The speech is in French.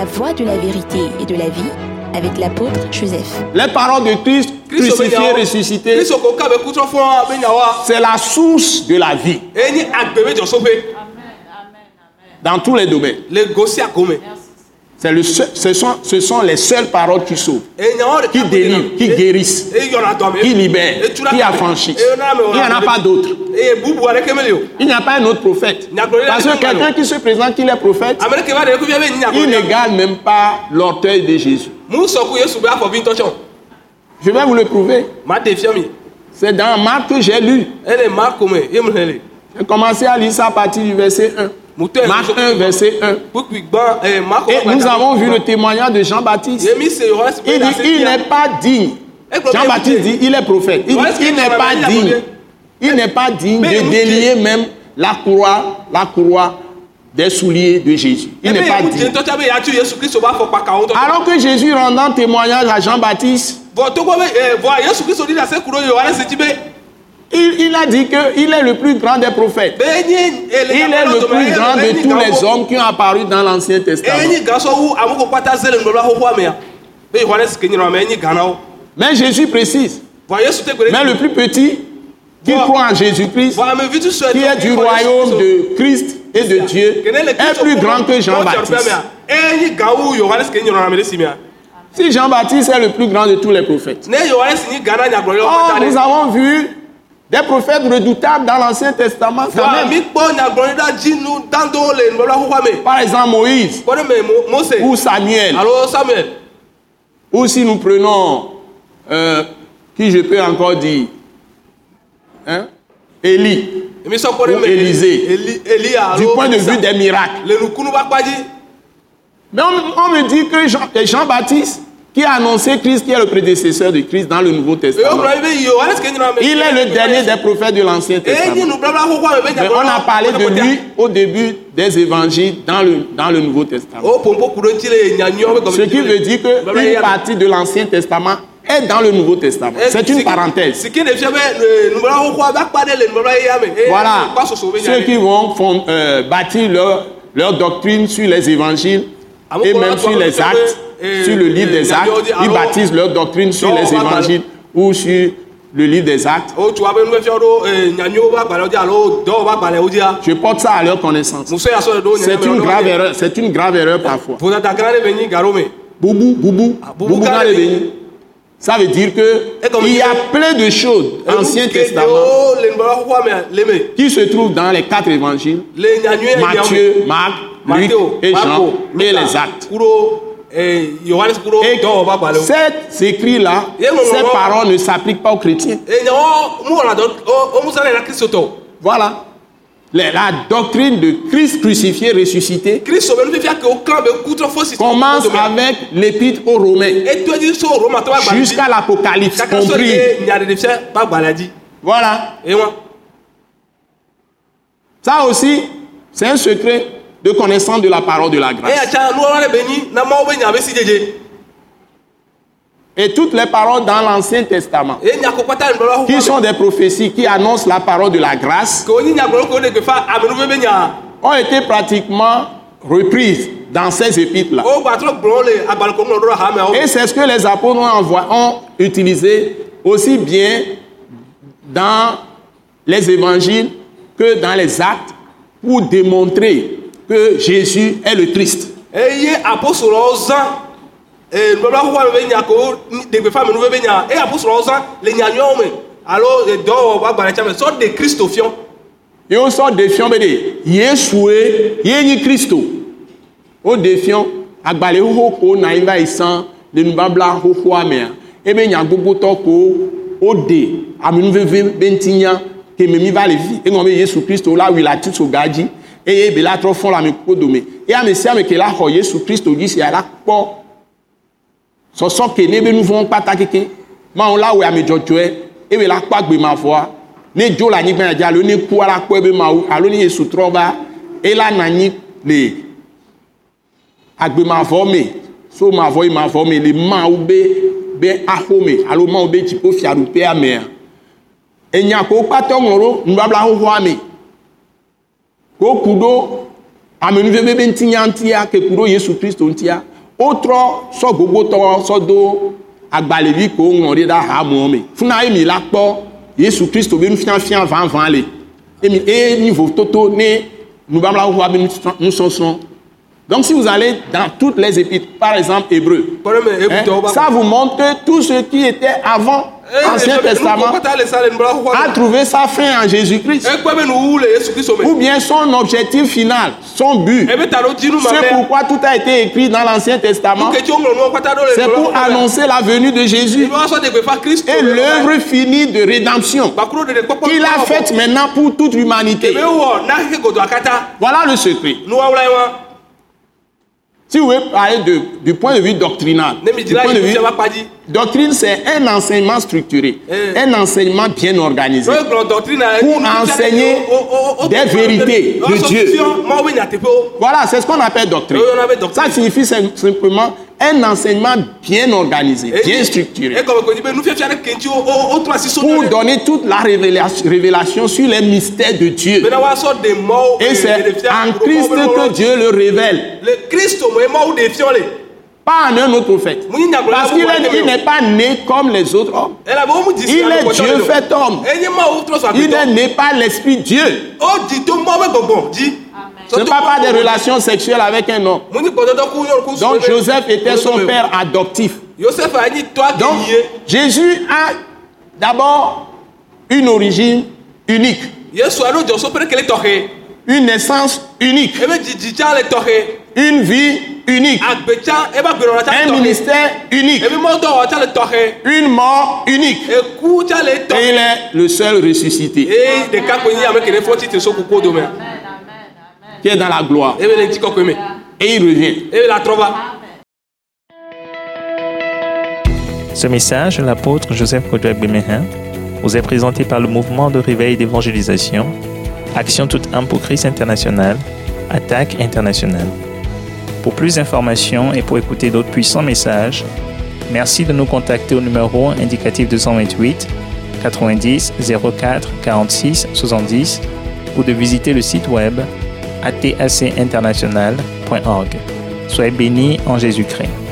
La voie de la vérité et de la vie avec l'apôtre Joseph. Les paroles de Christ, crucifié, ressuscité, c'est la source de la vie. Dans tous les domaines. Le seul- ce, sont, ce sont les seules paroles qui sauvent, qui délivrent, qui guérissent, qui libèrent, qui affranchissent. Il n'y en a pas d'autres. Il n'y a pas un autre prophète. Parce que quelqu'un qui se présente qu'il est prophète, il n'égale même pas l'orteil de Jésus. Je vais vous le prouver. C'est dans Marc que j'ai lu. J'ai commencé à lire ça à partir du verset 1. Marc 1, verset 1. Kpukpui gbã eye Marko. Et nous avons vu le témoignage de Jean-Baptiste. Il dit, il n'est pas digne. Jean-Baptiste dit, il est prophète. Il dit, n'est pas digne. Il n'est pas digne de délier même la courroie, la courroie des souliers de Jésus. Il n'est pas digne. Alors que Jésus rendant témoignage à Jean-Baptiste, il, il a dit qu'il est le plus grand des prophètes. Il est le plus grand de tous les hommes qui ont apparu dans l'Ancien Testament. Mais Jésus précise, mais le plus petit qui croit en Jésus-Christ, qui est du royaume de Christ et de Dieu, est plus grand que Jean-Baptiste. de si Jean-Baptiste est le plus grand de tous les prophètes. kpata nous avons vu des prophètes redoutables dans l'Ancien Testament. quand même. Par exemple, Moïse ou Samuel. Ou si nous prenons, euh, qui je peux encore dire, hein? Élie, Ou Élisée. Du point de vue des miracles. Mais on, on me dit que Jean- que Jean-Baptiste, qui a annoncé Christ, qui est le prédécesseur de Christ dans le Nouveau Testament, il est le dernier des prophètes de l'Ancien Testament. Mais on a parlé de lui au début des évangiles dans le, dans le Nouveau Testament. o pompo ku ɖe ŋuti le nyanyɔ be gɔme. Ce qui veut dire qu'une partie de l'Ancien Testament est dans le Nouveau Testament. C'est une parenthèse. eye Voilà. nya Ceux qui vont euh, bâtir leur, leur doctrine sur les évangiles et même sur les actes, sur le livre des actes, ils bâtissent leur doctrine sur les évangiles ou sur le livre des actes. o tu abe nubefia ɖo ee nyanyɔwo be agbalẽwo dzi alo dɔwɔ be agbalẽwo dzia. Je porte ça à leur connaissance. C'est une grave erreur, c'est une grave erreur parfois. Boubou, boubou, bénis. Ça veut dire que il y a plein de choses, Ancien Testament, qui se trouvent dans les quatre évangiles, Matthieu, Marc, Luc et Jean, et les actes. kuɖo ee Yohanes kuɖo Et dɔwɔ be agbalẽwo. ces paroles ne s'appliquent pas aux chrétiens. Voilà. La doctrine de Christ crucifié, ressuscité, commence avec l'épître aux Romains jusqu'à l'Apocalypse compris. Voilà. Ça aussi, c'est un secret de connaissance de la parole de la grâce. Et toutes les paroles dans l'Ancien Testament, qui sont des prophéties qui annoncent la parole de la grâce, ont été pratiquement reprises dans ces épîtres-là. ɖe hameawo. Et c'est ce que les apôtres ont utilisé aussi bien dans les évangiles que dans les actes pour démontrer que Jésus est le Christ. Et on sort défiant, mais Yeshua, Yéni Christo. Au défiant, agbale ho ko na iva isan, le nubabla ho ho amea. Ebe nya gbogbo to ko o de aminu veve bentinya ke me mi va le vi. E ngombe Yesu Christo la wi la tito gaji. E ye be la tro fon la mi ko do me. E ame si ame ke la ho Yesu Christo di si ala kpo. Sɔsɔ ke ne be nu vɔn kpata keke. Ma o la we ame dzɔdzɔe. E be la kpɔ agbe ma voa. Ne dzo le anyigba ya dzi alo ne ku ala kpɔ ebe mawu alo ne Yesu trɔ va ela na anyi le agbemavɔ me so mavɔ yi mavɔ me le mawu be be axo me alo mawu be dziƒo fiaɖuƒea mea enya ko kpatɔ ŋlɔ ɖo nubabla xoxoa me ko ku ɖo amenuve be be ŋutinya ŋutia ke ku ɖo yesu kristo ŋutia wotrɔ sɔ gbogbotɔ sɔ do agbalẽvi ko woŋlɔ ɖi ɖe ahamuɔ me. Funa emi la kpɔ yesu kristo be nufiafia vãvã le. Emi eye mi vototo ne nubabla xoxoa be nusɔ- nusɔsrɔ̃ donc si vous allez dans toutes les épîtres par exemple hébreu hein, ça vous montre tout ce qui était avant ancien testament a trouvé sa fin en jésus-christ. Kristu ou bien son objectif final son but. Ma C'est pourquoi tout a été écrit dans l'Ancien Testament. C'est pour annoncer la venue de Jésus. Et l'œuvre finie de rédemption kpɔkpɔ qu'il a faite maintenant pour toute l'humanité. akata Voilà le secret. Si vous voulez parler de- du point de vue doctrinal, du point de vue, doctrine, c'est un enseignement structuré, Eh. un enseignement bien organisé. Pour enseigner des vérités de Dieu. Voilà, c'est ce qu'on appelle doctrine. Ça signifie sim- simplement un enseignement bien organisé, bien structuré. pour donner toute la révélation, révélation sur les mystères de Dieu. Et c'est en Christ que Dieu le révèle, pas en un autre prophète. Parce qu'il est- il n'est pas né comme les autres hommes. Il est Dieu fait homme. Il n'est pas l'Esprit Dieu. Dzi Ce n'est pas, des relations sexuelles avec un homme. Donc Joseph était son père adoptif. Donc Jésus a d'abord une origine unique, une naissance unique, tɔxe une vie unique, tsa un ministère unique, tɔxe une mort unique. Et il est le seul ressuscité qui est dans la gloire. Et il revient. Ce message de l'apôtre Joseph Kodouak Bemehin vous est présenté par le mouvement de réveil d'évangélisation, Action toute âme pour Christ international, Attaque internationale. Pour plus d'informations et pour écouter d'autres puissants messages, merci de nous contacter au numéro indicatif 228 90 04 46 70 ou de visiter le site web atacinternational.org. Soyez bénis en Jésus-Christ.